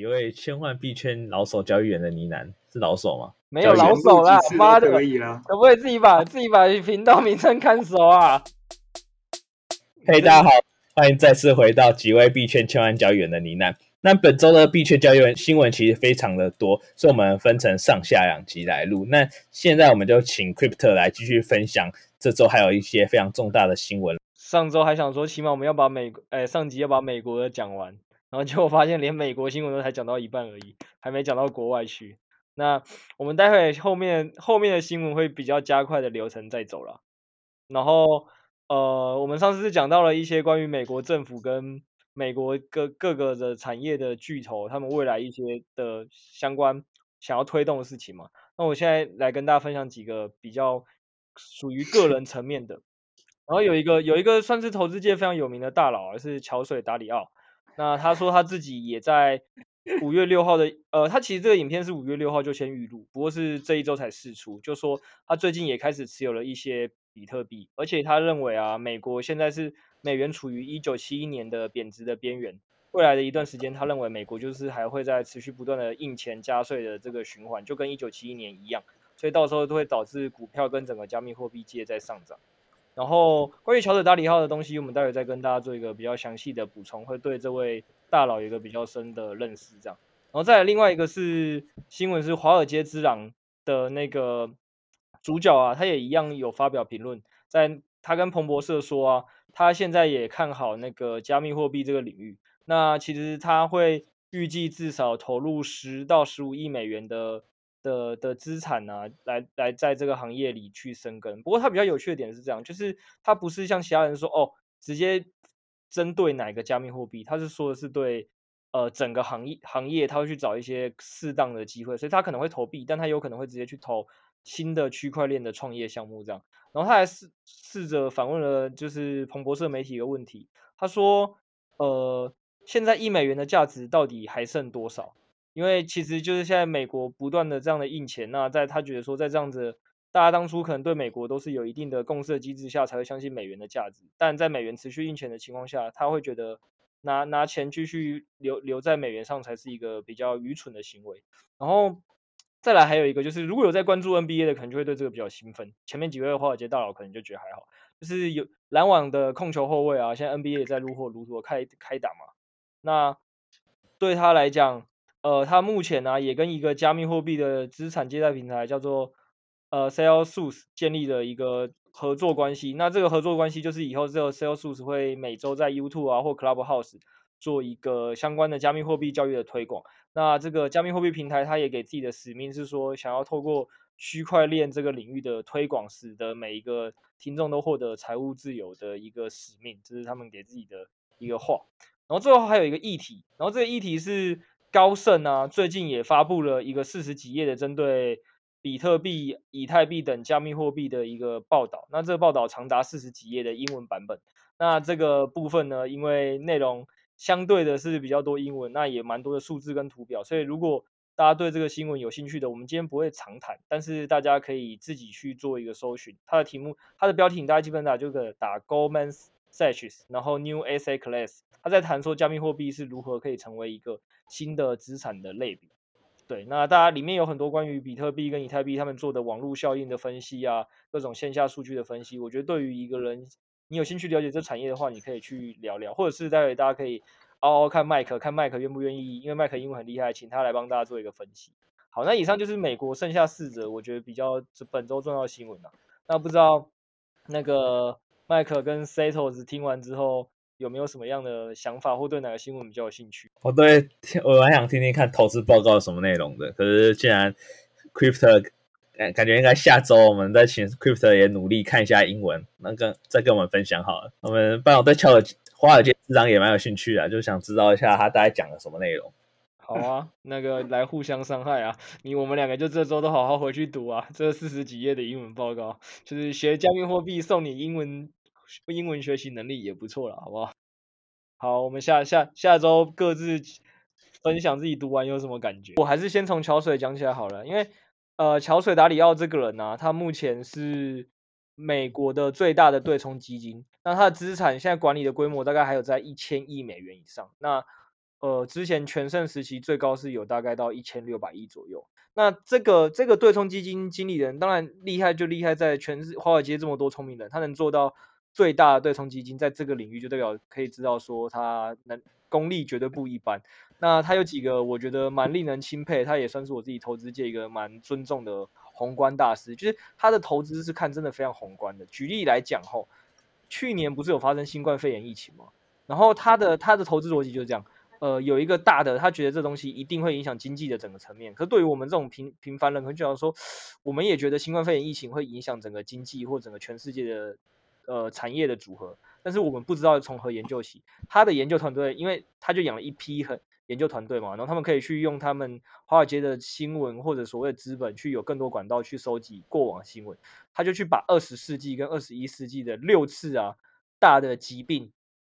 一位千万币圈老手交易员的呢喃，是老手吗？没有老手啦，妈的，可以啦，可不可以自己把自己把频道名称看熟啊？嘿，大家好，欢迎再次回到几位币圈千万交易员的呢喃。那本周的币圈交易员新闻其实非常的多，所以我们分成上下两集来录。那现在我们就请 Crypto 来继续分享这周还有一些非常重大的新闻。上周还想说，起码我们要把美国，哎，上集要把美国的讲完，然后结果发现连美国新闻都才讲到一半而已，还没讲到国外去。那我们待会后面后面的新闻会比较加快的流程再走了，然后呃，我们上次是讲到了一些关于美国政府跟美国各各个的产业的巨头，他们未来一些的相关想要推动的事情嘛。那我现在来跟大家分享几个比较属于个人层面的，然后有一个有一个算是投资界非常有名的大佬，是桥水达里奥。那他说他自己也在。五月六号的，呃，他其实这个影片是五月六号就先预录，不过是这一周才释出。就说他最近也开始持有了一些比特币，而且他认为啊，美国现在是美元处于一九七一年的贬值的边缘，未来的一段时间，他认为美国就是还会在持续不断的印钱加税的这个循环，就跟一九七一年一样，所以到时候都会导致股票跟整个加密货币界在上涨。然后关于乔治达里号的东西，我们待会再跟大家做一个比较详细的补充，会对这位。大佬有一个比较深的认识，这样，然后再来另外一个是新闻，是华尔街之狼的那个主角啊，他也一样有发表评论，在他跟彭博社说啊，他现在也看好那个加密货币这个领域，那其实他会预计至少投入十到十五亿美元的的的资产啊，来来在这个行业里去生根。不过他比较有趣的点是这样，就是他不是像其他人说哦，直接。针对哪个加密货币，他是说的是对，呃，整个行业行业，他会去找一些适当的机会，所以他可能会投币，但他有可能会直接去投新的区块链的创业项目这样。然后他还试试着反问了，就是彭博社媒体一个问题，他说，呃，现在一美元的价值到底还剩多少？因为其实就是现在美国不断的这样的印钱，那在他觉得说在这样子。大家当初可能对美国都是有一定的共识机制下才会相信美元的价值，但在美元持续印钱的情况下，他会觉得拿拿钱继续留留在美元上才是一个比较愚蠢的行为。然后再来还有一个就是，如果有在关注 NBA 的，可能就会对这个比较兴奋。前面几位华尔街大佬可能就觉得还好，就是有篮网的控球后卫啊，现在 NBA 也在如火如荼开开打嘛。那对他来讲，呃，他目前呢、也跟一个加密货币的资产借贷平台叫做。呃，Celsius 建立了一个合作关系，那这个合作关系就是以后这个 Celsius 会每周在 YouTube 啊或 Clubhouse 做一个相关的加密货币教育的推广。那这个加密货币平台，它也给自己的使命是说，想要透过区块链这个领域的推广，使得每一个听众都获得财务自由的一个使命，这是他们给自己的一个话。然后最后还有一个议题，然后这个议题是高盛啊，最近也发布了一个四十几页的针对。比特币、以太币等加密货币的一个报道，那这个报道长达四十几页的英文版本。那这个部分呢，因为内容相对的是比较多英文，那也蛮多的数字跟图表，所以如果大家对这个新闻有兴趣的，我们今天不会长谈，但是大家可以自己去做一个搜寻。它的题目、它的标题，大家基本打就可打 Goldman Sachs，然后 New Asset Class，他在谈说加密货币是如何可以成为一个新的资产的类别。对，那大家里面有很多关于比特币跟以太币他们做的网络效应的分析啊，各种线下数据的分析，我觉得对于一个人你有兴趣了解这产业的话，你可以去聊聊，或者是待会大家可以嗷嗷看麦克，看麦克愿不愿意，因为麦克英文很厉害，请他来帮大家做一个分析。好，那以上就是美国剩下四则，我觉得比较本周重要的新闻了。那不知道那个麦克跟 Setos 听完之后。有没有什么样的想法，或对哪个新闻比较有兴趣？我对我蛮想听听看投资报告什么内容的。可是既然 Crypto 感感觉应该下周我们再请 Crypto 也努力看一下英文，那跟再跟我们分享好了。我们班长对乔尔华尔街之狼也蛮有兴趣的，就想知道一下他大概讲了什么内容。好啊，那个来互相伤害啊！你我们两个就这周都好好回去读啊，这四十几页的英文报告，就是学加密货币送你英文，英文学习能力也不错了，好不好？好，我们下下下周各自分享自己读完有什么感觉。我还是先从桥水讲起来好了，因为呃，桥水达里奥这个人呢、他目前是美国的最大的对冲基金，那他的资产现在管理的规模大概还有在一千亿美元以上，那。呃，之前全盛时期最高是有大概到一千六百亿左右。那这个这个对冲基金经理人当然厉害，就厉害在全是华尔街这么多聪明人，他能做到最大的对冲基金，在这个领域就代表可以知道说他能功力绝对不一般。那他有几个我觉得蛮令人钦佩，他也算是我自己投资界一个蛮尊重的宏观大师，就是他的投资是看真的非常宏观的。举例来讲吼，去年不是有发生新冠肺炎疫情吗？然后他的他的投资逻辑就是这样。呃，有一个大的，他觉得这东西一定会影响经济的整个层面。可是对于我们这种平平凡人，可能就要说，我们也觉得新冠肺炎疫情会影响整个经济或整个全世界的呃产业的组合。但是我们不知道从何研究起。他的研究团队，因为他就养了一批很研究团队嘛，然后他们可以去用他们华尔街的新闻或者所谓的资本，去有更多管道去收集过往新闻。他就去把二十世纪跟二十一世纪的六次啊大的疾病。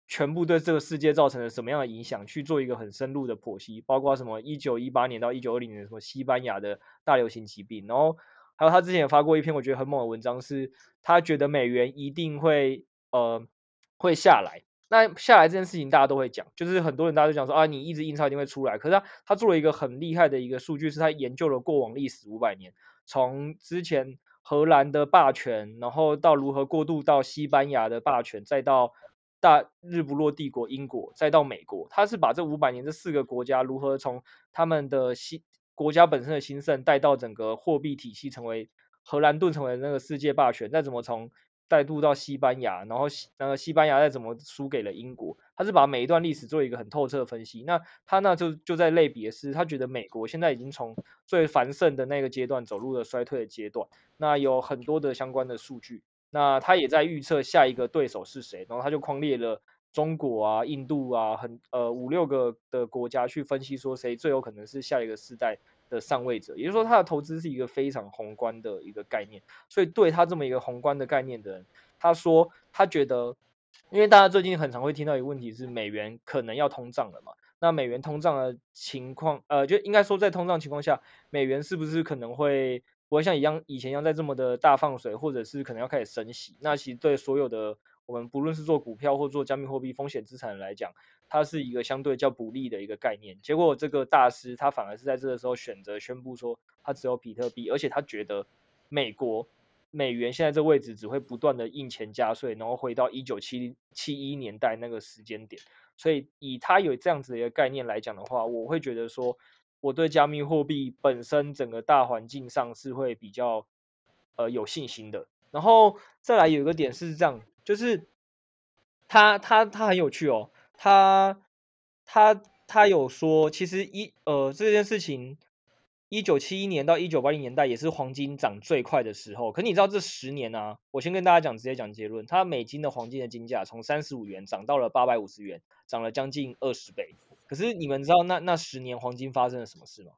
全部对这个世界造成了什么样的影响？去做一个很深入的剖析，包括什么一九一八年到一九二零年什么西班牙的大流行疾病，然后还有他之前也发过一篇我觉得很猛的文章，是他觉得美元一定会呃会下来。那下来这件事情大家都会讲，就是很多人大家都讲说啊，你一直印钞一定会出来。可是他他做了一个很厉害的一个数据，是他研究了过往历史五百年，从之前荷兰的霸权，然后到如何过渡到西班牙的霸权，再到。大日不落帝国英国，再到美国，他是把这五百年这四个国家如何从他们的西国家本身的兴盛带到整个货币体系成为荷兰盾成为那个世界霸权，再怎么从带入到西班牙，然后西那个西班牙再怎么输给了英国，他是把每一段历史做一个很透彻的分析。那他那就就在类比的是，他觉得美国现在已经从最繁盛的那个阶段走入了衰退的阶段，那有很多的相关的数据。那他也在预测下一个对手是谁，然后他就框列了中国啊、印度啊，很呃五六个的国家去分析说谁最有可能是下一个世代的上位者。也就是说，他的投资是一个非常宏观的一个概念。所以对他这么一个宏观的概念的人，他说他觉得，因为大家最近很常会听到一个问题是美元可能要通胀了嘛？那美元通胀的情况，呃，就应该说在通胀情况下，美元是不是可能会？不会像一样以前一样在这么的大放水，或者是可能要开始升息。那其实对所有的我们不论是做股票或做加密货币风险资产来讲，它是一个相对较不利的一个概念。结果这个大师他反而是在这个时候选择宣布说，他只有比特币，而且他觉得美国美元现在这位置只会不断的印钱加税，然后回到一九七七一年代那个时间点。所以以他有这样子的一个概念来讲的话，我会觉得说。我对加密货币本身整个大环境上是会比较呃有信心的。然后再来有一个点是这样，就是他他他很有趣哦，他他他有说，其实一呃这件事情，一九七一年到一九八零年代也是黄金涨最快的时候。可你知道这十年啊，我先跟大家讲，直接讲结论，它美金的黄金的金价从三十五元涨到了八百五十元，涨了将近二十倍。可是你们知道那那十年黄金发生了什么事吗？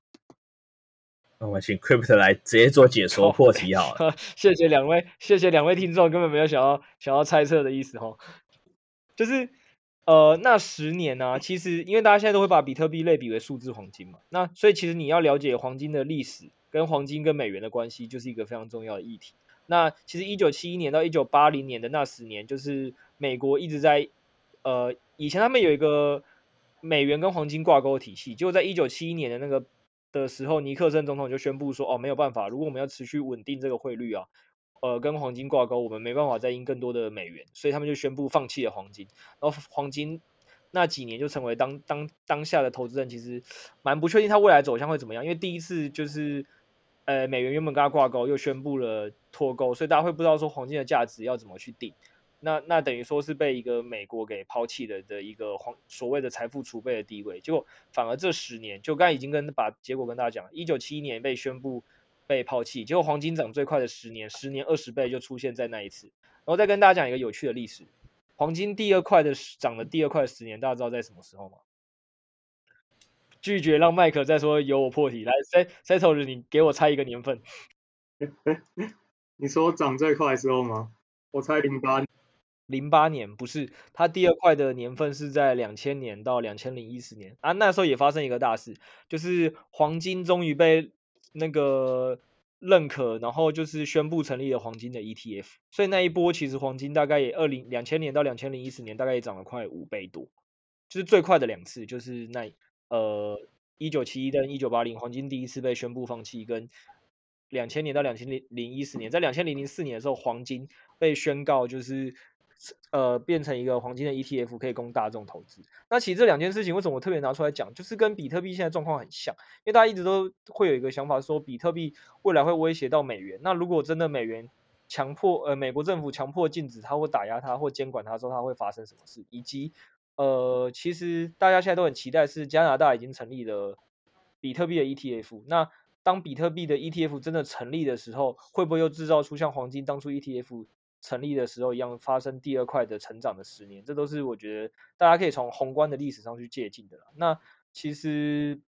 那我们请 Crypto 来直接做解说破题好了。谢谢两位，谢谢两位听众，根本没有想要想要猜测的意思哈。就是呃那十年呢、啊，其实因为大家现在都会把比特币类比为数字黄金嘛，那所以其实你要了解黄金的历史跟黄金跟美元的关系，就是一个非常重要的议题。那其实一九七一年到一九八零年的那十年，就是美国一直在呃以前他们有一个。美元跟黄金挂钩体系，结果在一九七一年的那个的时候，尼克森总统就宣布说：“哦，没有办法，如果我们要持续稳定这个汇率啊，呃，跟黄金挂钩，我们没办法再印更多的美元，所以他们就宣布放弃了黄金。然后黄金那几年就成为当当当下的投资人其实蛮不确定它未来走向会怎么样，因为第一次就是呃美元原本跟它挂钩，又宣布了脱钩，所以大家会不知道说黄金的价值要怎么去定。”那那等于说是被一个美国给抛弃的的一个黄所谓的财富储备的地位，结果反而这十年就刚已经跟把结果跟大家讲，一九七一年被宣布被抛弃，结果黄金涨最快的十年，十年二十倍就出现在那一次，然后再跟大家讲一个有趣的历史，黄金第二快的涨的第二快的十年，大家知道在什么时候吗？拒绝让麦克再说有我破题。来，Settle，你给我猜一个年份。你说涨最快的时候吗？我猜零八年。零八年不是，它第二块的年份是在两千年到两千零一十年啊。那时候也发生一个大事，就是黄金终于被那个认可，然后就是宣布成立了黄金的 ETF。所以那一波其实黄金大概也二零两千年到两千零一十年大概也涨了快五倍多，就是最快的两次，就是那呃一九七一跟一九八零黄金第一次被宣布放弃，跟两千年到两千零零一十年，在两千零零四年的时候黄金被宣告就是。呃，变成一个黄金的 ETF 可以供大众投资。那其实这两件事情为什么我特别拿出来讲，就是跟比特币现在状况很像，因为大家一直都会有一个想法说，比特币未来会威胁到美元。那如果真的美元强迫呃美国政府强迫禁止它或打压它或监管它的时候，它会发生什么事？以及呃，其实大家现在都很期待是加拿大已经成立了比特币的 ETF。那当比特币的 ETF 真的成立的时候，会不会又制造出像黄金当初 ETF？成立的时候一样发生第二块的成长的十年，这都是我觉得大家可以从宏观的历史上去借鉴的。那其实，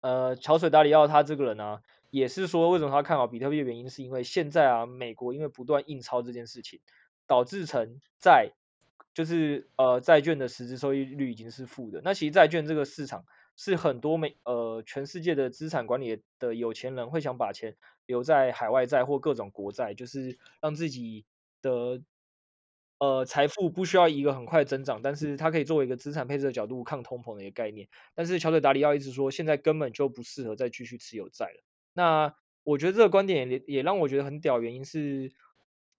呃，桥水达里奥他这个人呢、也是说为什么他看好比特币的原因，是因为现在啊，美国因为不断印钞这件事情，导致成债就是呃债券的实质收益率已经是负的。那其实债券这个市场是很多美呃全世界的资产管理的有钱人会想把钱留在海外债或各种国债，就是让自己。的呃财富不需要一个很快增长，但是它可以作为一个资产配置的角度抗通膨的一个概念。但是桥水达里奥一直说，现在根本就不适合再继续持有债了。那我觉得这个观点也也让我觉得很屌，原因是，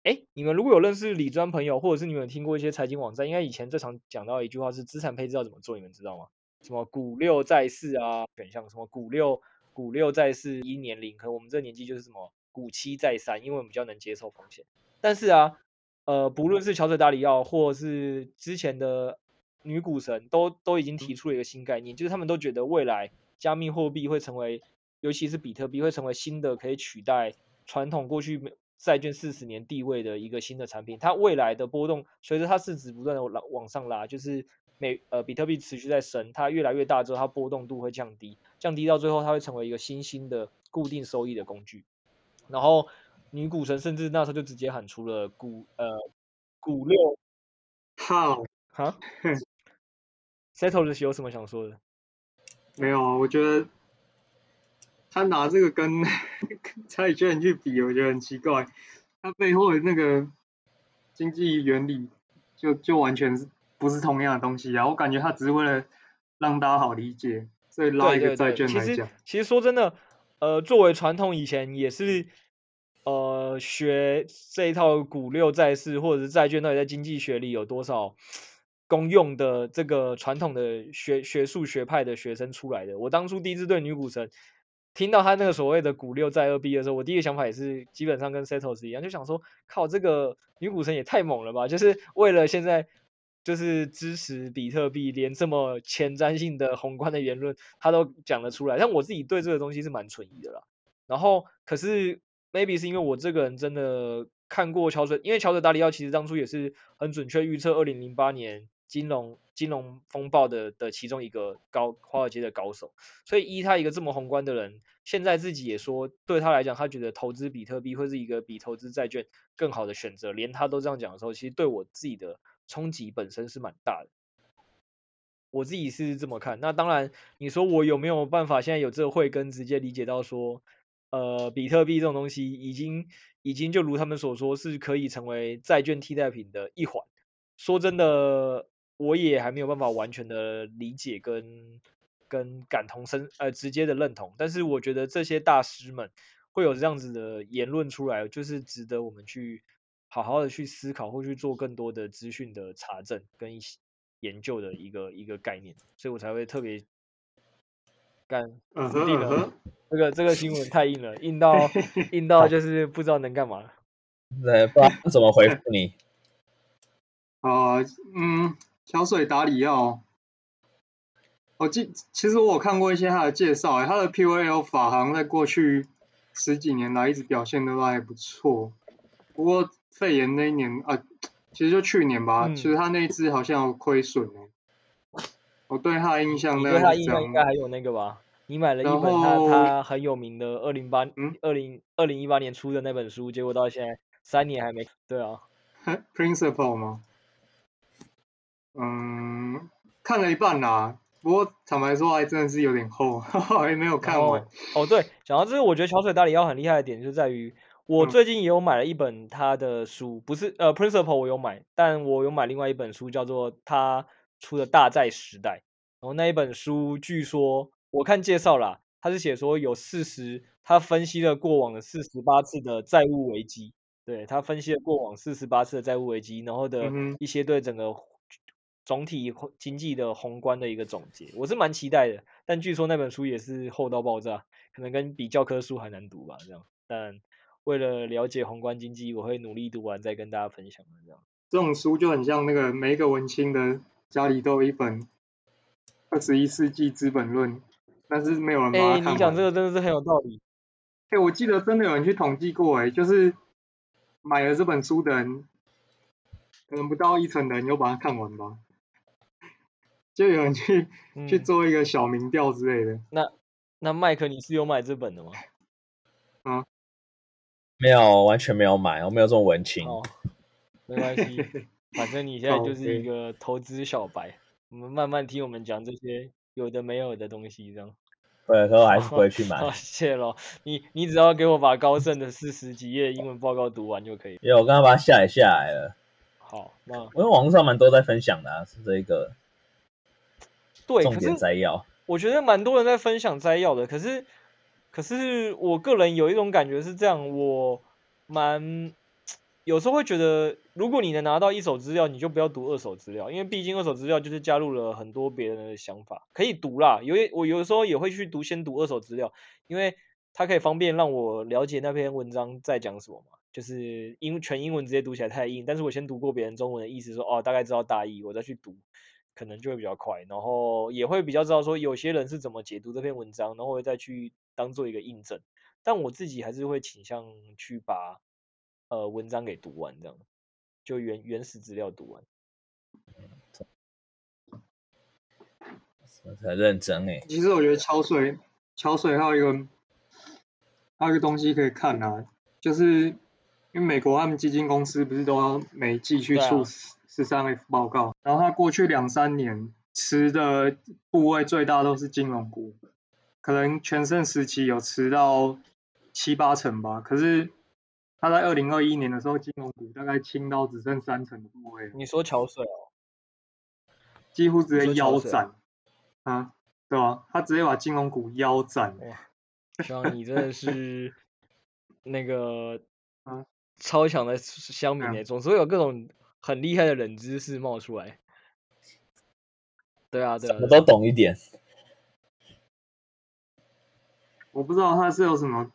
哎，你们如果有认识李专朋友，或者是你们有听过一些财经网站，应该以前最常讲到一句话是资产配置要怎么做，你们知道吗？什么股六债四啊，选项什么股六股六债四一年零，可我们这年纪就是什么股七债三，因为我们比较能接受风险。但是啊，呃，不论是乔治达里奥，或是之前的女股神，都都已经提出了一个新概念，就是他们都觉得未来加密货币会成为，尤其是比特币会成为新的可以取代传统过去债券四十年地位的一个新的产品。它未来的波动，随着它市值不断的往往上拉，就是每呃比特币持续在升，它越来越大之后，它波动度会降低，降低到最后，它会成为一个新兴的固定收益的工具，然后。女股神甚至那时候就直接喊出了股呃股六号哈，Settles 有什么想说的？没有啊，我觉得他拿这个跟债券去比，我觉得很奇怪。他背后的那个经济原理就就完全是不是同样的东西啊？我感觉他只是为了让大家好理解，所以拉一个债券来讲。其实其实说真的，呃，作为传统以前也是。呃，学这一套股六债四或者是债券，到底在经济学里有多少公用的这个传统的学学术学派的学生出来的？我当初第一次对女股神听到他那个所谓的股六债二 B 的时候，我第一个想法也是基本上跟 Settles 一样，就想说，靠，这个女股神也太猛了吧！就是为了现在就是支持比特币，连这么前瞻性的宏观的言论他都讲得出来。但我自己对这个东西是蛮存疑的啦。然后可是。Maybe 是因为我这个人真的看过桥水，因为桥水达里奥其实当初也是很准确预测二零零八年金融金融风暴的的其中一个高华尔街的高手，所以依他一个这么宏观的人，现在自己也说对他来讲，他觉得投资比特币会是一个比投资债券更好的选择，连他都这样讲的时候，其实对我自己的冲击本身是蛮大的。我自己是这么看，那当然你说我有没有办法现在有这个慧根直接理解到说。呃，比特币这种东西已经已经就如他们所说，是可以成为债券替代品的一环。说真的，我也还没有办法完全的理解跟跟感同身呃直接的认同。但是我觉得这些大师们会有这样子的言论出来，就是值得我们去好好的去思考，或去做更多的资讯的查证跟研究的一个一个概念。所以我才会特别干死定了。这个这个新闻太硬了，硬到 硬到就是不知道能干嘛。对，不知道怎么回复你。啊、呃，嗯，小水打里奥，我记其实我有看过一些他的介绍，他的 POL 法行在过去十几年来一直表现都还不错。不过肺炎那一年啊，其实就去年吧，嗯、其实他那一支好像有亏损。我对他的印象，你对他的印象应该还有那个吧？你买了一本他他很有名的二零八嗯二零二零一八年出的那本书，结果到现在三年还没对啊。Principle 吗？嗯，看了一半啦，不过坦白说还真的是有点厚，还没有看完。哦，对，讲到这个，我觉得桥水大里要很厉害的点就在于，我最近也有买了一本他的书，嗯、不是呃 Principle 我有买，但我有买另外一本书叫做他出的《大债时代》，然后那一本书据说我看介绍啦，他是写说有四十，他分析了过往的四十八次的债务危机。对，他分析了过往四十八次的债务危机，然后的一些对整个总体经济的宏观的一个总结，我是蛮期待的。但据说那本书也是厚到爆炸，可能跟比教科书还难读吧，这样。但为了了解宏观经济，我会努力读完再跟大家分享这样。这种书就很像那个每一个文青的家里都有一本《二十一世纪资本论》，但是没有人把它看完。哎，你讲这个真的是很有道理。哎，我记得真的有人去统计过，哎，就是。买了这本书的人，可能不到一成的人有把它看完吧，就有人去、嗯、去做一个小民调之类的。那那麦克，你是有买这本的吗？啊，没有，完全没有买，我没有这种文青。哦，没关系，反正你现在就是一个投资小白，我们慢慢听我们讲这些有的没有的东西，这样。对，可我还是不会去买。哦、谢喽，你你只要给我把高盛的四十几页英文报告读完就可以。因为我刚刚把它下载下来了。好，那因为网络上蛮多在分享的、啊，是这一个。对，重点摘要。我觉得蛮多人在分享摘要的，可是可是我个人有一种感觉是这样，我蛮。有时候会觉得，如果你能拿到一手资料，你就不要读二手资料，因为毕竟二手资料就是加入了很多别人的想法，可以读啦。有我有时候也会去读，先读二手资料，因为它可以方便让我了解那篇文章在讲什么嘛。就是英全英文直接读起来太硬，但是我先读过别人中文的意思说，哦大概知道大意，我再去读，可能就会比较快，然后也会比较知道说有些人是怎么解读这篇文章，然后我再去当做一个印证。但我自己还是会倾向去把。呃，文章给读完，这样就原原始资料读完。很认真哎。其实我觉得桥水，桥水还有一个，还有一个东西可以看啊，就是因为美国他们基金公司不是都要每季去出十三 F 报告，啊、然后他过去两三年持的部位最大都是金融股，可能全盛时期有持到七八成吧，可是。他在二零二一年的时候，金融股大概清到只剩三成的部位。你说桥水哦，几乎直接腰斩啊，对吧？他直接把金融股腰斩。哇，像你真的是那个 啊，超强的乡民诶，总是会有各种很厉害的冷知识冒出来。对啊，对啊，我都懂一点。我不知道他是有什么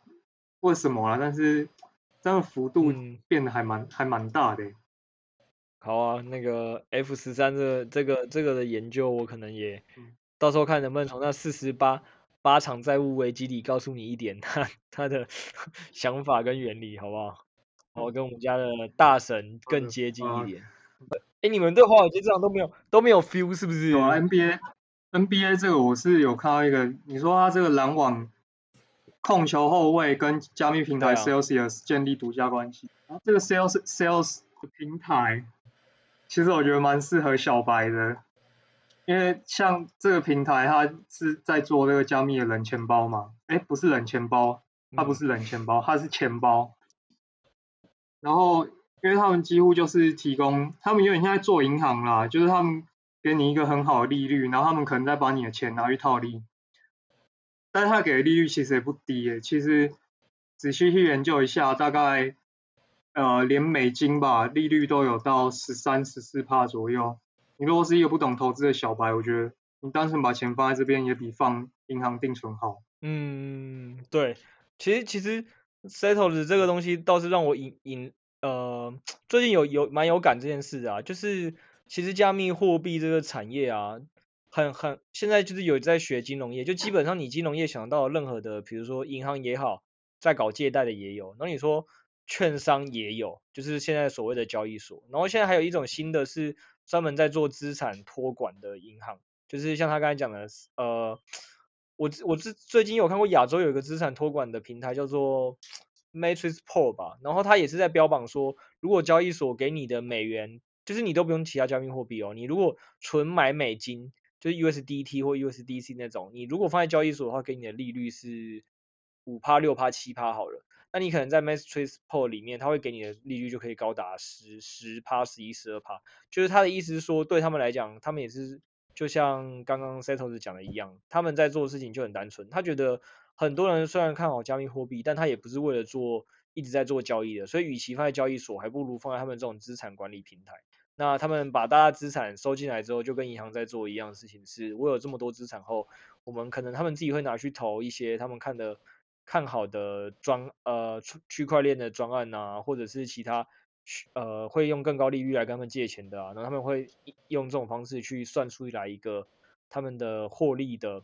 为什么啊，但是。这样幅度变得还蛮、嗯、还蛮大的。好啊，那个 F 十三这个、这个这个的研究，我可能也到时候看能不能从那四十八八场债务危机里告诉你一点他他的 想法跟原理，好不好？好，跟我们家的大神更接近一点。哎，你们对华尔街这样都没有都没有 feel 是不是？有啊，NBA NBA 这个我是有看到一个，你说他这个篮网。控球后卫跟加密平台 Celsius 建立独家关系，然后这个 Sales Sales 的平台，其实我觉得蛮适合小白的，因为像这个平台它是在做这个加密的冷钱包嘛，哎，不是冷钱包，它不是冷钱包，它是钱包，然后因为他们几乎就是提供，他们有点像在做银行啦，就是他们给你一个很好的利率，然后他们可能再把你的钱拿去套利。但是他给的利率其实也不低耶，其实仔细去研究一下，大概呃连美金吧，利率都有到十三、十四帕左右。你如果是一个不懂投资的小白，我觉得你单纯把钱放在这边也比放银行定存好。嗯，对，其实其实 Settles 这个东西倒是让我引引呃最近有有蛮有感这件事啊，就是其实加密货币这个产业啊。很很，现在就是有在学金融业，就基本上你金融业想到任何的，比如说银行也好，在搞借贷的也有，然后你说券商也有，就是现在所谓的交易所，然后现在还有一种新的是专门在做资产托管的银行，就是像他刚才讲的，呃，我我最最近有看过亚洲有一个资产托管的平台叫做 Matrix p o r 吧，然后他也是在标榜说，如果交易所给你的美元，就是你都不用其他加密货币哦，你如果纯买美金，就是 USDT 或 USDC 那种，你如果放在交易所的话，给你的利率是五趴、六趴、七趴好了。那你可能在 Matrixport 里面，他会给你的利率就可以高达十十趴、十一、十二趴。就是他的意思是说，对他们来讲，他们也是就像刚刚 Setos 讲的一样，他们在做的事情就很单纯。他觉得很多人虽然看好加密货币，但他也不是为了做一直在做交易的，所以与其放在交易所，还不如放在他们这种资产管理平台。那他们把大家资产收进来之后，就跟银行在做一样的事情，是我有这么多资产后，我们可能他们自己会拿去投一些他们看的。看好的专呃区块链的专案啊，或者是其他呃会用更高利率来跟他们借钱的啊，然后他们会用这种方式去算出来一个他们的获利的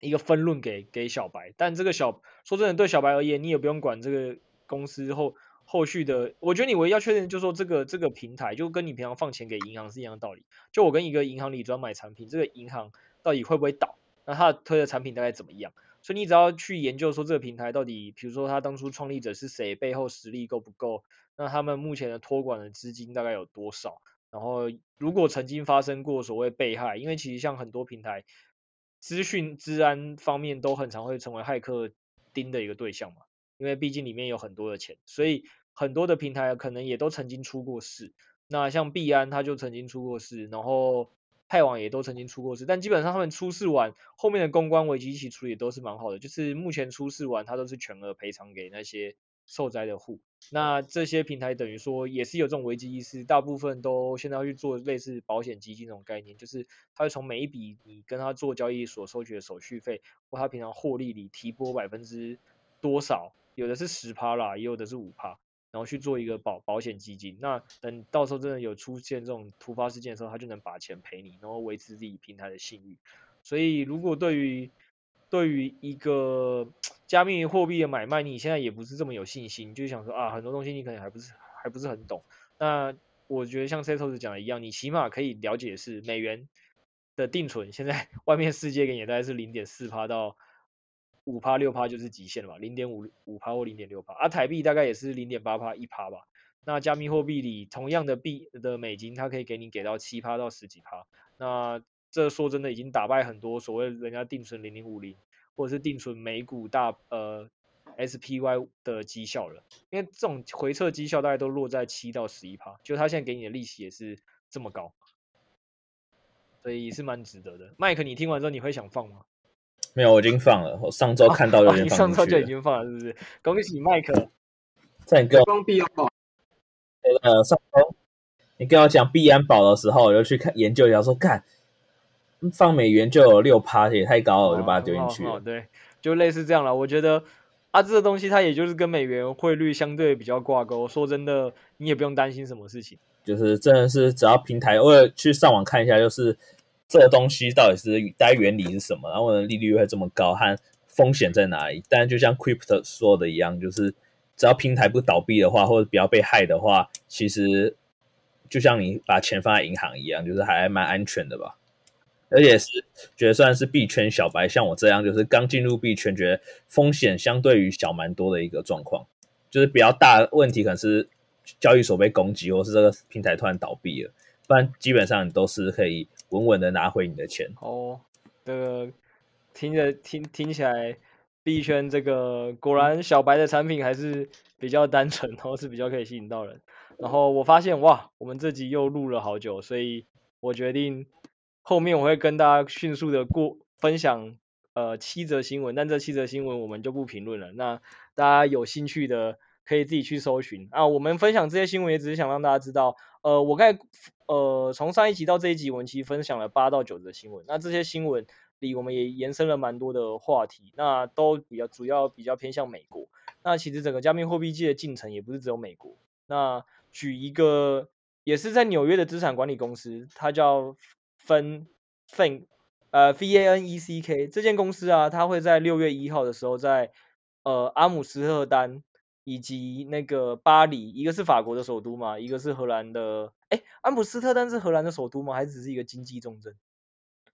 一个分润给给小白。但这个小说真的对小白而言，你也不用管这个公司后后续的。我觉得你唯一要确认就是说这个这个平台就跟你平常放钱给银行是一样的道理。就我跟一个银行里专买产品，这个银行到底会不会倒？那他推的产品大概怎么样？所以你只要去研究说这个平台到底，比如说他当初创立者是谁，背后实力够不够，那他们目前的托管的资金大概有多少？然后如果曾经发生过所谓被害，因为其实像很多平台，资讯治安方面都很常会成为骇客盯的一个对象嘛，因为毕竟里面有很多的钱，所以很多的平台可能也都曾经出过事。那像币安他就曾经出过事，然后。派网也都曾经出过事，但基本上他们出事完，后面的公关危机一起处理都是蛮好的。就是目前出事完，他都是全额赔偿给那些受灾的户。那这些平台等于说也是有这种危机意识，大部分都现在要去做类似保险基金这种概念，就是他会从每一笔你跟他做交易所收取的手续费或他平常获利里提拨百分之多少，有的是十趴啦，也有的是五趴。然后去做一个保保险基金，那等到时候真的有出现这种突发事件的时候，他就能把钱赔你，然后维持自己平台的信誉。所以，如果对于对于一个加密货币的买卖，你现在也不是这么有信心，就想说啊，很多东西你可能还不是还不是很懂。那我觉得像 Setos 讲的一样，你起码可以了解是美元的定存，现在 外面世界给你大概是零点四趴到。五趴六趴就是极限了吧，零点五五趴或零点六趴，啊，台币大概也是零点八趴一趴吧。那加密货币里同样的币的美金，它可以给你给到七趴到十几趴。那这说真的已经打败很多所谓人家定存零零五零或者是定存美股大呃 SPY 的绩效了，因为这种回撤绩效大概都落在七到十一趴，就它现在给你的利息也是这么高，所以也是蛮值得的。麦克，你听完之后你会想放吗？没有，我已经放了。我上周看到有点放、上周就已经放了，是不是？恭喜麦克！在你跟我放币安宝。呃，上周你跟我讲币安宝的时候，我就去看研究一下，说看放美元就有六趴，也太高了，我就把它丢进去了、哦哦哦。对，就类似这样了。我觉得啊，这个东西它也就是跟美元汇率相对比较挂钩。说真的，你也不用担心什么事情。就是真的是只要平台，我也去上网看一下，就是。这个东西到底是大概原理是什么？然后呢，利率会这么高，和风险在哪里？但就像 Crypto 说的一样，就是只要平台不倒闭的话，或者不要被害的话，其实就像你把钱放在银行一样，就是还蛮安全的吧。而且是觉得算是币圈小白，像我这样，就是刚进入币圈，觉得风险相对于小蛮多的一个状况，就是比较大问题可能是交易所被攻击，或是这个平台突然倒闭了。不然基本上你都是可以稳稳的拿回你的钱。哦，这个听着听听起来，币圈这个果然小白的产品还是比较单纯，然后是比较可以吸引到人。然后我发现哇，我们这集又录了好久，所以我决定后面我会跟大家迅速的过分享呃七则新闻，但这七则新闻我们就不评论了。那大家有兴趣的可以自己去搜寻啊。我们分享这些新闻也只是想让大家知道，呃，我刚。呃，从上一集到这一集，我们其实分享了八到九则新闻。那这些新闻里，我们也延伸了蛮多的话题，那都比较主要比较偏向美国。那其实整个加密货币界的进程也不是只有美国。那举一个也是在纽约的资产管理公司，它叫分 Fan 呃 V A N E C K 这间公司啊，它会在六月一号的时候在呃阿姆斯特丹。以及那个巴黎，一个是法国的首都嘛，一个是荷兰的。哎，安普斯特丹是荷兰的首都吗？还是只是一个经济重镇？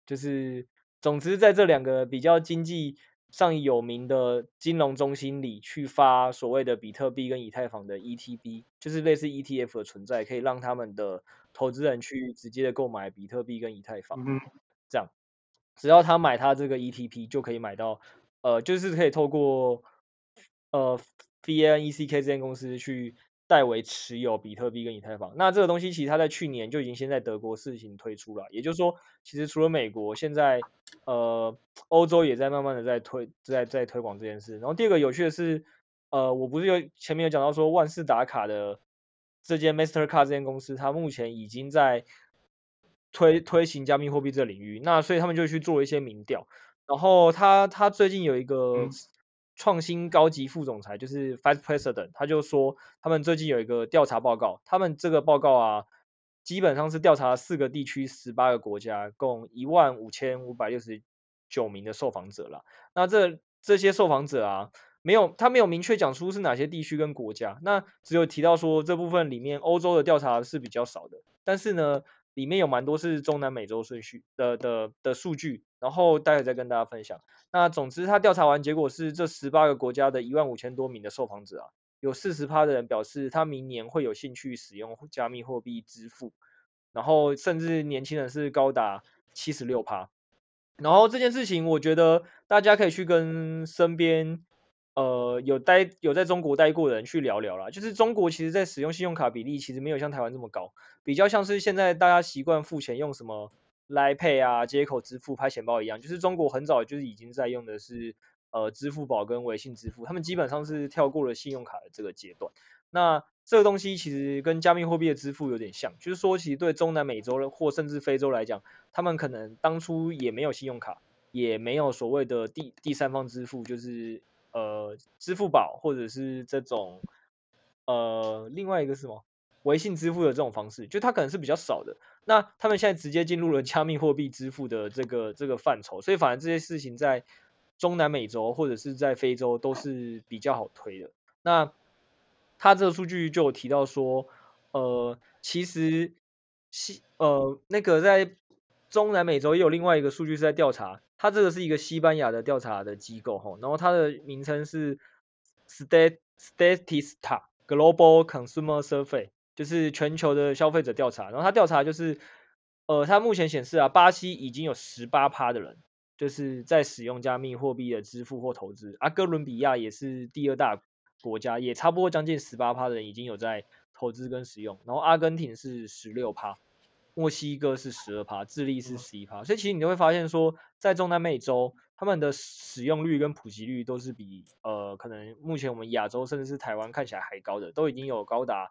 就是总之在这两个比较经济上有名的金融中心里去发所谓的比特币跟以太坊的 ETB，就是类似 ETF 的存在，可以让他们的投资人去直接的购买比特币跟以太坊，嗯、这样只要他买他这个 ETP 就可以买到，呃，就是可以透过呃 FINECK 这间公司去代为持有比特币跟以太坊。那这个东西其实它在去年就已经先在德国试行推出了，也就是说，其实除了美国，现在呃欧洲也在慢慢的在推在在推广这件事。然后第二个有趣的是，呃，我不是有前面有讲到说万事达卡的这间 Mastercard 这间公司，它目前已经在推推行加密货币这个领域，那所以他们就去做了一些民调。然后他他最近有一个创新高级副总裁，就是 Vice President，他就说他们最近有一个调查报告，他们这个报告啊，基本上是调查四个地区、十八个国家，共一万五千五百六十九名的受访者了。那这这些受访者啊，没有他没有明确讲出是哪些地区跟国家，那只有提到说这部分里面欧洲的调查是比较少的，但是呢。里面有蛮多是中南美洲顺序的的的数据，然后待会再跟大家分享。那总之，他调查完结果是，这十八个国家的一万五千多名的受访者啊，有四十趴的人表示他明年会有兴趣使用加密货币支付，然后甚至年轻人是高达七十六趴。然后这件事情，我觉得大家可以去跟身边。呃，有待有在中国待过的人去聊聊啦，就是中国其实在使用信用卡比例其实没有像台湾这么高，比较像是现在大家习惯付钱用什么 Line Pay 啊、接口支付、拍钱包一样，就是中国很早就是已经在用的是呃支付宝跟微信支付，他们基本上是跳过了信用卡的这个阶段。那这个东西其实跟加密货币的支付有点像，就是说其实对中南美洲或甚至非洲来讲，他们可能当初也没有信用卡，也没有所谓的第第三方支付，就是。呃，支付宝或者是这种，呃，另外一个是什么？微信支付的这种方式，就它可能是比较少的。那他们现在直接进入了加密货币支付的这个这个范畴，所以反而这些事情在中南美洲或者是在非洲都是比较好推的。那他这个数据就有提到说，呃，其实西呃那个在中南美洲也有另外一个数据是在调查。它这个是一个西班牙的调查的机构哈，然后它的名称是 Stat Statista Global Consumer Survey，就是全球的消费者调查。然后他调查就是，呃，他目前显示啊，巴西已经有十八趴的人就是在使用加密货币的支付或投资，啊，哥伦比亚也是第二大国家，也差不多将近十八趴的人已经有在投资跟使用。然后阿根廷是十六趴。墨西哥是十二趴，智利是十一趴，所以其实你就会发现说，在中南美洲，他们的使用率跟普及率都是比呃，可能目前我们亚洲甚至是台湾看起来还高的，都已经有高达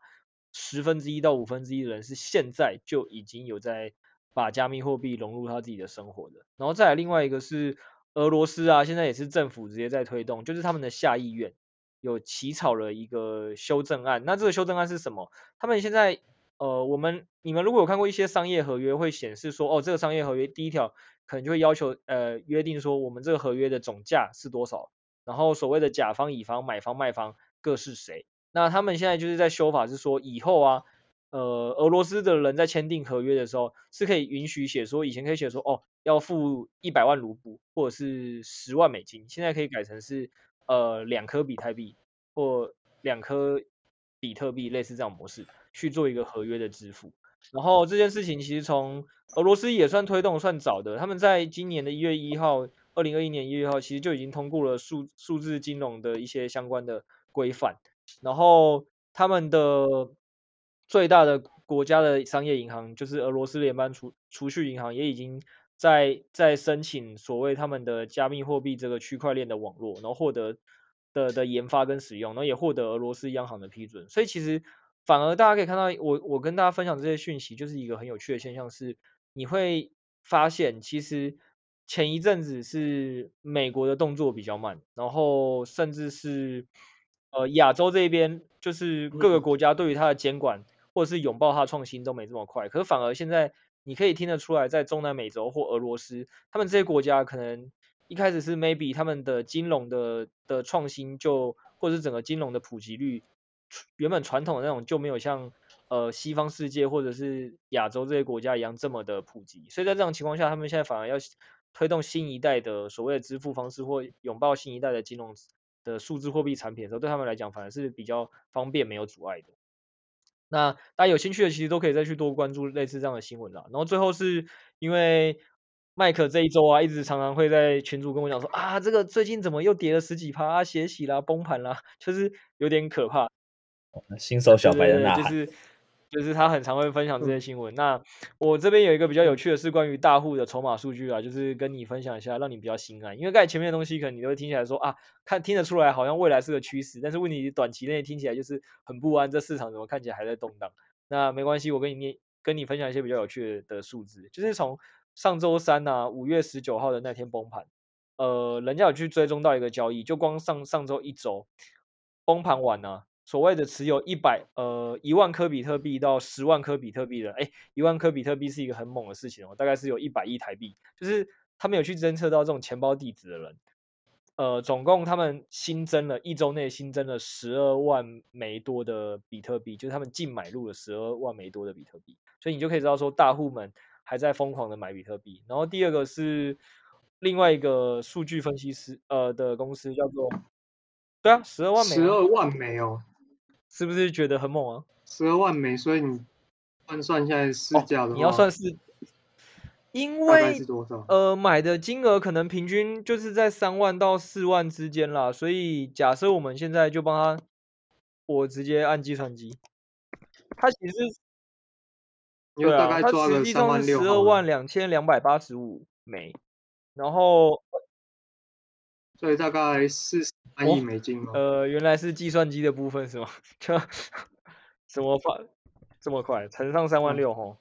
十分之一到五分之一的人是现在就已经有在把加密货币融入他自己的生活的。然后再来另外一个是俄罗斯啊，现在也是政府直接在推动，就是他们的下议院有起草了一个修正案。那这个修正案是什么？他们现在。呃，我们你们如果有看过一些商业合约，会显示说，哦，这个商业合约第一条可能就会要求，呃，约定说我们这个合约的总价是多少，然后所谓的甲方、乙方、买方、卖方各是谁。那他们现在就是在修法，是说以后啊，呃，俄罗斯的人在签订合约的时候，是可以允许写说，以前可以写说，哦，要付一百万卢布或者是十万美金，现在可以改成是，呃，两颗比特币或两颗比特币，类似这样模式。去做一个合约的支付，然后这件事情其实从俄罗斯也算推动算早的，他们在今年的一月一号，二零二一年一月一号，其实就已经通过了数数字金融的一些相关的规范，然后他们的最大的国家的商业银行就是俄罗斯联邦储储蓄银行，也已经在在申请所谓他们的加密货币这个区块链的网络，然后获得的的研发跟使用，然后也获得俄罗斯央行的批准，所以其实。反而大家可以看到，我我跟大家分享这些讯息，就是一个很有趣的现象是，你会发现其实前一阵子是美国的动作比较慢，然后甚至是呃亚洲这边，就是各个国家对于它的监管或者是拥抱它创新都没这么快，可是反而现在你可以听得出来，在中南美洲或俄罗斯，他们这些国家可能一开始是 maybe 他们的金融的的创新就或者是整个金融的普及率。原本传统的那种就没有像呃西方世界或者是亚洲这些国家一样这么的普及。所以在这种情况下，他们现在反而要推动新一代的所谓的支付方式，或拥抱新一代的金融的数字货币产品的时候，对他们来讲反而是比较方便、没有阻碍的。那大家有兴趣的，其实都可以再去多关注类似这样的新闻啦。然后最后是因为麦克这一周啊，一直常常会在群主跟我讲说啊，这个最近怎么又跌了十几趴啊，血洗啦，崩盘啦，就是有点可怕。新手小白的呐喊。就是就是他很常会分享这些新闻。嗯、那我这边有一个比较有趣的是关于大户的筹码数据啊，就是跟你分享一下，让你比较心安。因为刚才前面的东西可能你都会听起来说啊，看听得出来好像未来是个趋势，但是问题短期内听起来就是很不安，这市场怎么看起来还在动荡？那没关系，我跟你念，跟你分享一些比较有趣的的数字，就是从上周三呐、啊，五月十九号的那天崩盘，呃，人家有去追踪到一个交易，就光上上周一周崩盘完呢、啊。所谓的持有一百呃一万颗比特币到十万颗比特币的，哎，一万颗比特币是一个很猛的事情哦，大概是有一百亿台币，就是他们有去侦测到这种钱包地址的人，呃，总共他们新增了一周内新增了十二万枚多的比特币，就是他们净买入了十二万枚多的比特币，所以你就可以知道说大户们还在疯狂的买比特币。然后第二个是另外一个数据分析师呃的公司叫做，对啊，十二万枚，十二万枚哦。是不是觉得很猛啊？十二万枚，所以你换算现在市价的话，哦，你要算是，因为呃买的金额可能平均就是在三万到四万之间啦，所以假设我们现在就帮他，我直接按计算机，他其实，对啊，他实际上是十二万两千两百八十五枚，然后，所以大概四。三亿美金吗？呃，原来是计算机的部分是吗？就怎么发这么快，乘上三万六吼？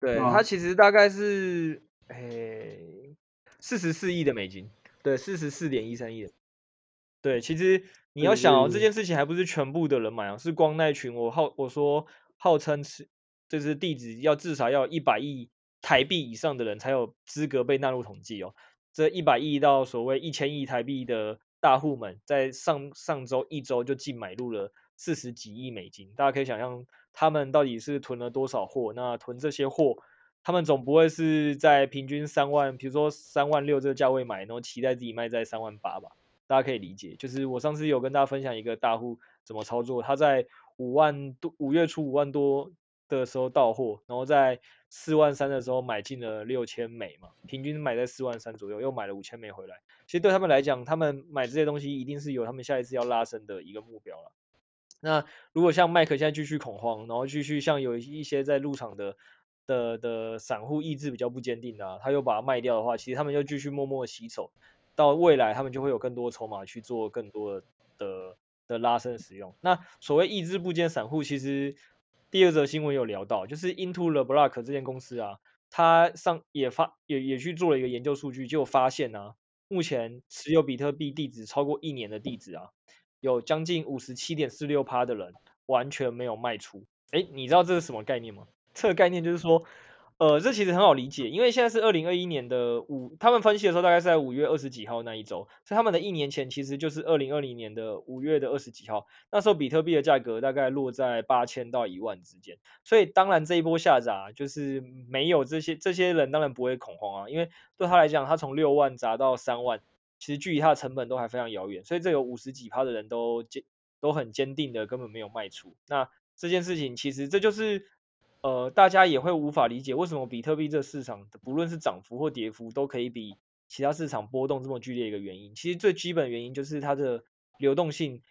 对，它其实大概是诶四十四亿的美金，对，四十四点一三亿。对，其实你要想哦，这件事情还不是全部的人买啊，是光那群我号我说号称是就是地址要至少要一百亿台币以上的人才有资格被纳入统计哦。这一百亿到所谓一千亿台币的大户们，在上上周一周就净买入了四十几亿美金，大家可以想象他们到底是囤了多少货。那囤这些货，他们总不会是在平均三万，比如说三万六这个价位买，然后期待自己卖在三万八吧？大家可以理解。就是我上次有跟大家分享一个大户怎么操作，他在五万多五月初五万多的时候到货，然后在四万三的时候买进了六千枚嘛，平均买在四万三左右，又买了五千枚回来。其实对他们来讲，他们买这些东西一定是有他们下一次要拉升的一个目标了。那如果像麦克现在继续恐慌，然后继续像有一些在入场的的的散户意志比较不坚定的，他又把它卖掉的话，其实他们就继续默默洗手，到未来他们就会有更多筹码去做更多的的，的拉升使用。那所谓意志不坚散户，其实。第二则新闻有聊到，就是 Into the Block 这间公司啊，它上也发也也去做了一个研究数据，就发现啊，目前持有比特币地址超过一年的地址啊，有将近五十七点四六趴的人完全没有卖出。哎，你知道这是什么概念吗？这个概念就是说。呃，这其实很好理解，因为现在是二零二一年的五，他们分析的时候大概是在五月二十几号那一周，所以他们的一年前其实就是二零二零年的五月的二十几号，那时候比特币的价格大概落在八千到一万之间，所以当然这一波下砸就是没有这些这些人当然不会恐慌啊，因为对他来讲，他从六万砸到三万，其实距离他的成本都还非常遥远，所以这有五十几趴的人都坚都很坚定的根本没有卖出，那这件事情其实这就是。呃，大家也会无法理解为什么比特币这市场不论是涨幅或跌幅都可以比其他市场波动这么剧烈一个原因。其实最基本原因就是它的流动性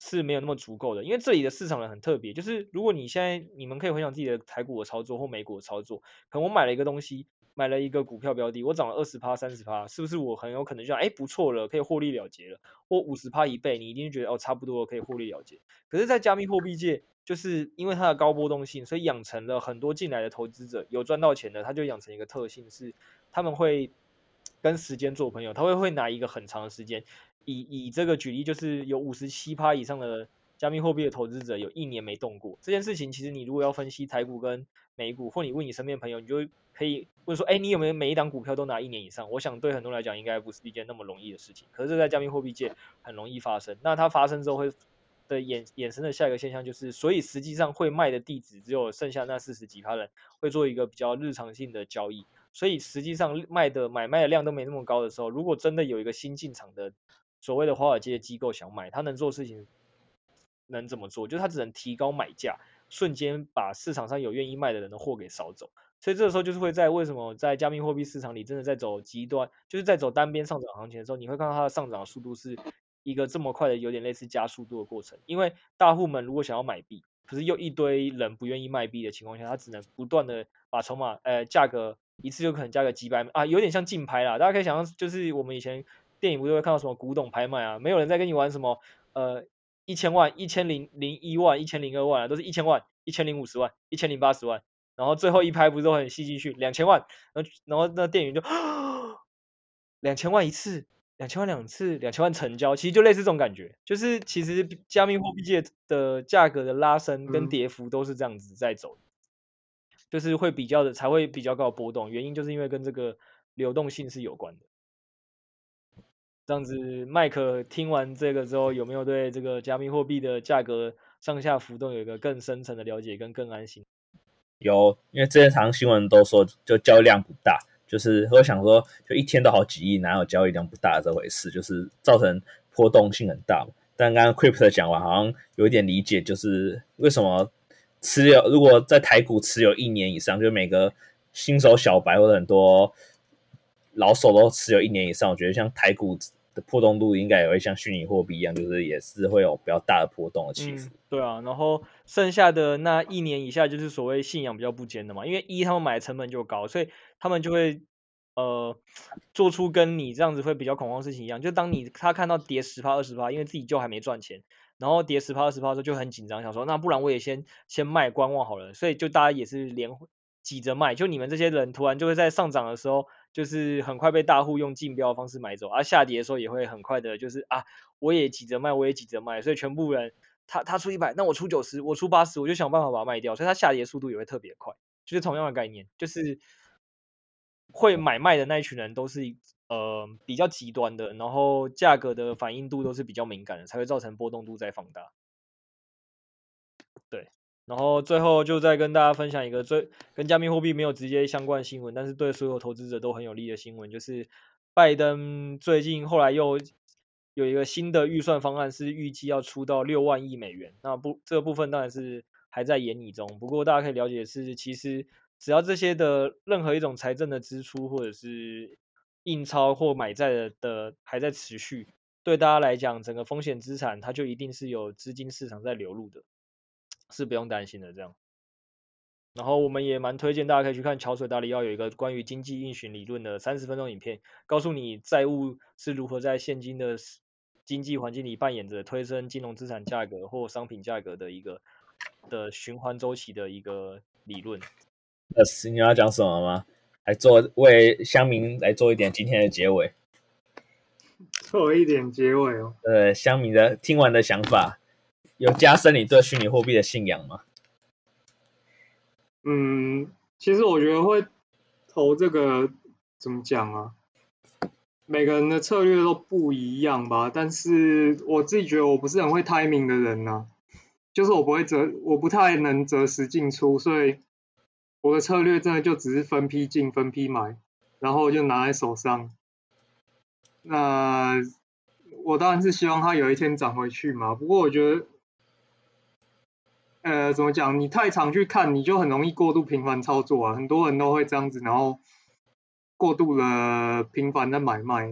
是没有那么足够的。因为这里的市场呢很特别，就是如果你现在你们可以回想自己的台股的操作或美股的操作，可能我买了一个东西，买了一个股票标的，我涨了二十趴、三十趴，是不是我很有可能就哎不错了，可以获利了结了？或五十趴一倍，你一定觉得哦差不多了可以获利了结。可是，在加密货币界，就是因为它的高波动性，所以养成了很多进来的投资者有赚到钱的，他就养成一个特性是，他们会跟时间做朋友，他会会拿一个很长的时间，以以这个举例，就是有五十七趴以上的加密货币的投资者有一年没动过这件事情。其实你如果要分析台股跟美股，或你问你身边的朋友，你就可以问说，哎，你有没有每一档股票都拿一年以上？我想对很多人来讲，应该不是一件那么容易的事情。可是，在加密货币界很容易发生。那它发生之后会。的衍衍生的下一个现象就是，所以实际上会卖的地址只有剩下那四十几趴人会做一个比较日常性的交易，所以实际上卖的买卖的量都没那么高的时候，如果真的有一个新进场的所谓的华尔街机构想买，他能做事情能怎么做？就是他只能提高买价，瞬间把市场上有愿意卖的人的货给扫走。所以这个时候就是会在为什么在加密货币市场里真的在走极端，就是在走单边上涨行情的时候，你会看到它的上涨速度是一个这么快的，有点类似加速度的过程。因为大户们如果想要买币，可是又一堆人不愿意卖币的情况下，他只能不断的把筹码，呃，价格一次就可能加个几百啊，有点像竞拍啦。大家可以想象，就是我们以前电影不是会看到什么古董拍卖啊，没有人在跟你玩什么呃一千万、一千零零一万、一千零二万啊，都是一千万、一千零五十万、一千零八十万。然后最后一拍不是都很戏剧性，两千万，然后然后那店员就两千万一次，两千万两次，两千万成交，其实就类似这种感觉，就是其实加密货币界的价格的拉升跟跌幅都是这样子在走，嗯、就是会比较的才会比较高的波动，原因就是因为跟这个流动性是有关的。这样子，麦克听完这个之后，有没有对这个加密货币的价格上下浮动有一个更深层的了解跟更安心？有，因为之前常新闻都说就交易量不大，就是我想说，就一天都好几亿，哪有交易量不大这回事？就是造成波动性很大。但刚刚 Crypto 讲完，好像有一点理解，就是为什么持有如果在台股持有一年以上，就每个新手小白或者很多老手都持有一年以上，我觉得像台股。的波动度应该也会像虚拟货币一样，就是也是会有比较大的波动的起伏。对啊，然后剩下的那一年以下就是所谓信仰比较不坚的嘛，因为一他们买的成本就高，所以他们就会呃做出跟你这样子会比较恐慌的事情一样，就当你他看到跌十趴二十趴，因为自己就还没赚钱，然后跌十趴二十趴的时候就很紧张，想说那不然我也先先卖观望好了，所以就大家也是连挤着卖，就你们这些人突然就会在上涨的时候。就是很快被大户用竞标的方式买走，而、下跌的时候也会很快的，就是啊，我也挤着卖，我也挤着卖，所以全部人他他出一百，那我出九十，我出八十，我就想办法把它卖掉，所以它下跌速度也会特别快，就是同样的概念，就是会买卖的那一群人都是呃比较极端的，然后价格的反应度都是比较敏感的，才会造成波动度在放大，对。然后最后就再跟大家分享一个最跟加密货币没有直接相关新闻，但是对所有投资者都很有利的新闻，就是拜登最近后来又有一个新的预算方案，是预计要出到六万亿美元。那不这个部分当然是还在演拟中，不过大家可以了解的是，其实只要这些的任何一种财政的支出或者是印钞或买债的的还在持续，对大家来讲，整个风险资产它就一定是有资金市场在流入的。是不用担心的，这样。然后我们也蛮推荐大家可以去看桥水大里奥有一个关于经济运行理论的三十分钟影片，告诉你债务是如何在现今的经济环境里扮演着推升金融资产价格或商品价格的一个的循环周期的一个理论。那是你要讲什么吗？来做为乡民来做一点今天的结尾，做一点结尾哦。呃，乡民的听完的想法。有加深你对虚拟货币的信仰吗？嗯，其实我觉得会投这个怎么讲啊？每个人的策略都不一样吧。但是我自己觉得我不是很会 timing 的人呐、就是我不会择，我不太能择时进出，所以我的策略真的就只是分批进、分批买，然后就拿在手上。那我当然是希望它有一天涨回去嘛。不过我觉得。呃，怎么讲？你太常去看，你就很容易过度频繁操作啊。很多人都会这样子，然后过度的频繁的买卖。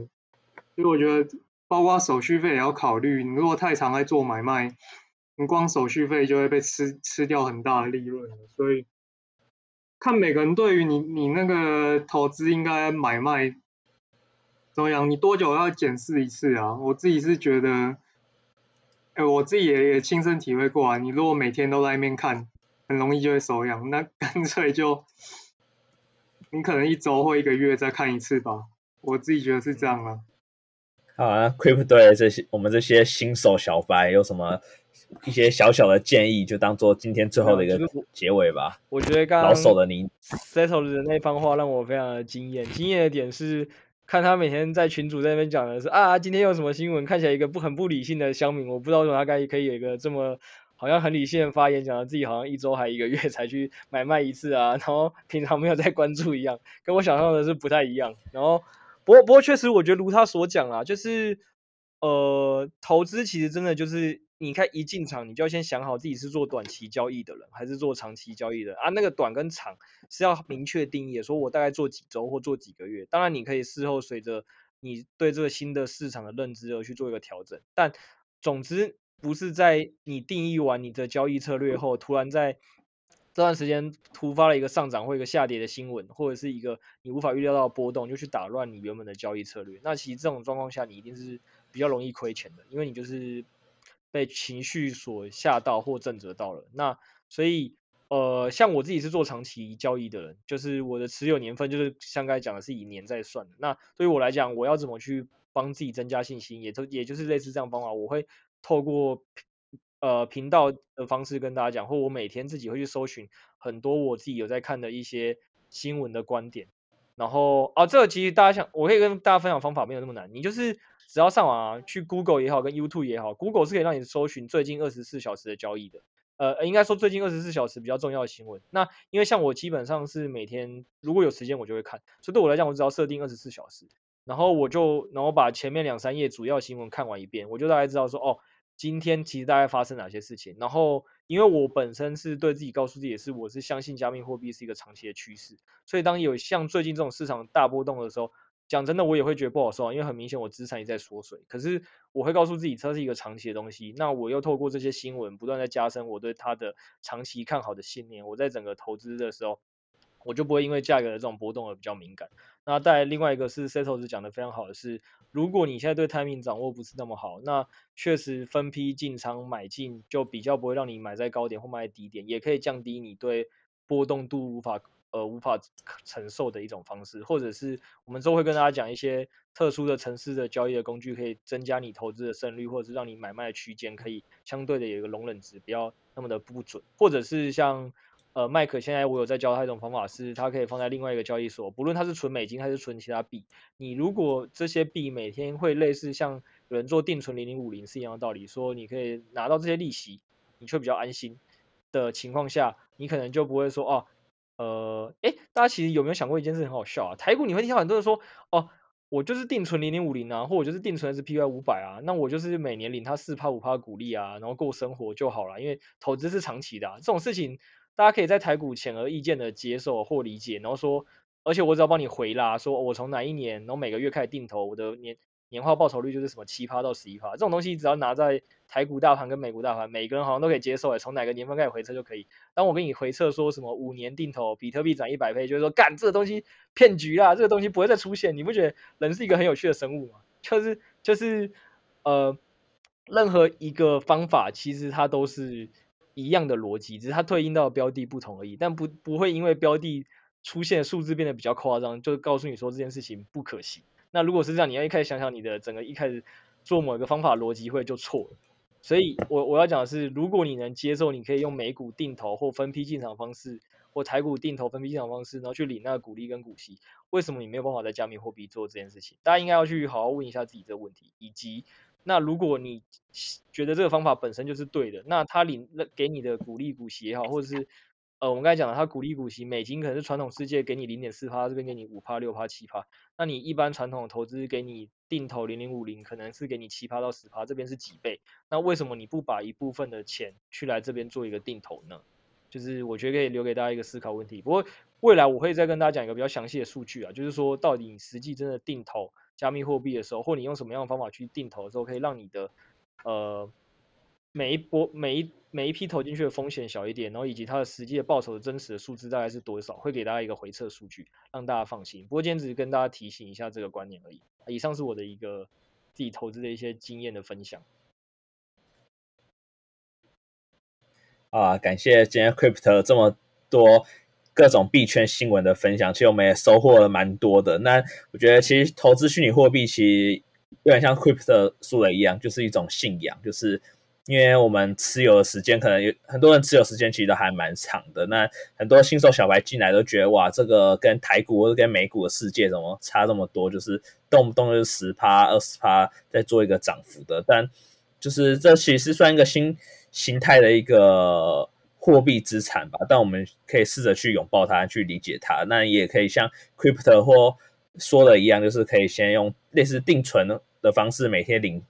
所以我觉得，包括手续费也要考虑。你如果太常在做买卖，你光手续费就会被吃吃掉很大的利润。所以，看每个人对于你你那个投资应该买卖怎么样？你多久要检视一次啊？我自己是觉得。哎，我自己也也亲身体会过啊。你如果每天都在那边看，很容易就会手痒。那 干脆就，你可能一周或一个月再看一次吧。我自己觉得是这样啊。好啊，Crypto 对这些我们这些新手小白有什么一些小小的建议，就当做今天最后的一个结尾吧。我觉得刚刚老手的您 Settle 的那番话让我非常的惊艳。惊艳的点是。看他每天在群主在那边讲的是啊，今天有什么新闻，看起来一个不很不理性的乡民，我不知道为什么他该可以有一个这么好像很理性的发言，讲自己好像一周还一个月才去买卖一次啊，然后平常没有在关注一样，跟我想象的是不太一样。然后不过不过确实，我觉得如他所讲啊，就是呃，投资其实真的就是。你看一进场，你就要先想好自己是做短期交易的人，还是做长期交易的啊？那个短跟长是要明确定义，说我大概做几周或做几个月。当然，你可以事后随着你对这个新的市场的认知而去做一个调整。但总之，不是在你定义完你的交易策略后，突然在这段时间突发了一个上涨或一个下跌的新闻，或者是一个你无法预料到的波动，就去打乱你原本的交易策略。那其实这种状况下，你一定是比较容易亏钱的，因为你就是。被情绪所吓到或震慑到了，那所以呃，像我自己是做长期交易的人，就是我的持有年份就是像刚才讲的是以年在算的。那对于我来讲，我要怎么去帮自己增加信心，也都也就是类似这样方法，我会透过呃频道的方式跟大家讲，或我每天自己会去搜寻很多我自己有在看的一些新闻的观点。然后啊，这个其实大家想，我可以跟大家分享方法没有那么难，你就是。只要上网啊，去 Google 也好，跟 YouTube 也好，Google 是可以让你搜寻最近二十四小时的交易的。呃，应该说最近二十四小时比较重要的新闻。那因为像我基本上是每天如果有时间我就会看，所以对我来讲，我只要设定二十四小时，然后我就然后把前面两三页主要新闻看完一遍，我就大概知道说哦，今天其实大概发生哪些事情。然后因为我本身是对自己告诉自己也是，我是相信加密货币是一个长期的趋势，所以当有像最近这种市场大波动的时候。讲真的，我也会觉得不好受啊，因为很明显我资产也在缩水。可是我会告诉自己，这是一个长期的东西。那我又透过这些新闻，不断在加深我对它的长期看好的信念。我在整个投资的时候，我就不会因为价格的这种波动而比较敏感。那再另外一个是 Setos 讲的非常好的是，如果你现在对 timing 掌握不是那么好，那确实分批进仓买进就比较不会让你买在高点或买在低点，也可以降低你对波动度无法。呃，无法承受的一种方式，或者是我们之后会跟大家讲一些特殊的城市的交易的工具，可以增加你投资的胜率，或者是让你买卖的区间可以相对的有一个容忍值，不要那么的不准。或者是像呃麦克现在我有在教他一种方法，是它可以放在另外一个交易所，不论它是存美金还是存其他币，你如果这些币每天会类似像有人做定存零零五零是一样的道理，说你可以拿到这些利息，你却比较安心的情况下，你可能就不会说哦。呃，诶，大家其实有没有想过一件事很好笑啊？台股你会听到很多人说，哦，我就是定存零零五零啊，或我就是定存的是 SPY 五百啊，那我就是每年领它四趴五趴股利啊，然后过生活就好了，因为投资是长期的啊，这种事情大家可以在台股显而易见的接受或理解，然后说，而且我只要帮你回啦，说我从哪一年，然后每个月开始定投，我的年。年化报酬率就是什么七趴到十一趴，这种东西只要拿在台股大盘跟美股大盘，每个人好像都可以接受诶，从哪个年份开始回测就可以。当我给你回测说什么五年定投，比特币涨一百倍，就是说干这个东西骗局啦，这个东西不会再出现。你不觉得人是一个很有趣的生物吗？就是就是呃，任何一个方法其实它都是一样的逻辑，只是它对应到标的不同而已，但不不会因为标的出现数字变得比较夸张，就告诉你说这件事情不可行。那如果是这样，你要一开始想想你的整个一开始做某一个方法逻辑会就错了。所以我我要讲的是，如果你能接受，你可以用美股定投或分批进场方式，或台股定投分批进场方式，然后去领那个股利跟股息，为什么你没有办法在加密货币做这件事情？大家应该要去好好问一下自己这个问题。以及，那如果你觉得这个方法本身就是对的，那他领那给你的股利股息也好，或者是呃，我们刚才讲了，它股利股息，美金可能是传统世界给你零点四趴，这边给你五趴、六趴、七趴。那你一般传统投资给你定投零零五零，可能是给你七趴到十趴，这边是几倍？那为什么你不把一部分的钱去来这边做一个定投呢？就是我觉得可以留给大家一个思考问题。不过未来我会再跟大家讲一个比较详细的数据啊，就是说到底你实际真的定投加密货币的时候，或你用什么样的方法去定投的时候，可以让你的呃。每一波每一每一批投进去的风险小一点，然后以及它的实际的报酬的真实的数字大概是多少，会给大家一个回测数据，让大家放心。不过今天只是跟大家提醒一下这个观念而已。以上是我的一个自己投资的一些经验的分享。啊，感谢今天 Crypto 这么多各种币圈新闻的分享，其实我们也收获了蛮多的。那我觉得其实投资虚拟货币其实有点像 Crypto 说的一样，就是一种信仰，就是。因为我们持有的时间可能有很多人持有时间其实都还蛮长的。那很多新手小白进来都觉得哇，这个跟台股或者跟美股的世界怎么差这么多？就是动不动就十趴、二十趴在做一个涨幅的。但就是这其实算一个新形态的一个货币资产吧。但我们可以试着去拥抱它，去理解它。那也可以像 Crypto 或说的一样，就是可以先用类似定存的方式每天领。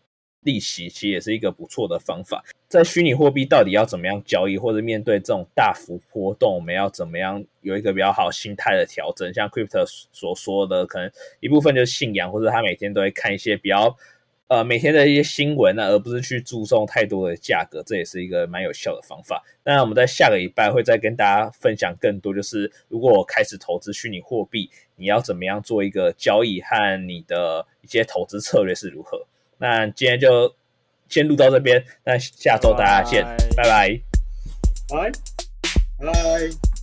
利息其实也是一个不错的方法。在虚拟货币到底要怎么样交易，或者面对这种大幅波动，我们要怎么样有一个比较好心态的调整？像 Crypto 所说的，可能一部分就是信仰，或者他每天都会看一些比较呃每天的一些新闻呢，而不是去注重太多的价格，这也是一个蛮有效的方法。那我们在下个礼拜会再跟大家分享更多，就是如果我开始投资虚拟货币，你要怎么样做一个交易和你的一些投资策略是如何。那今天就先录到这边，那下周大家见，拜拜，拜拜。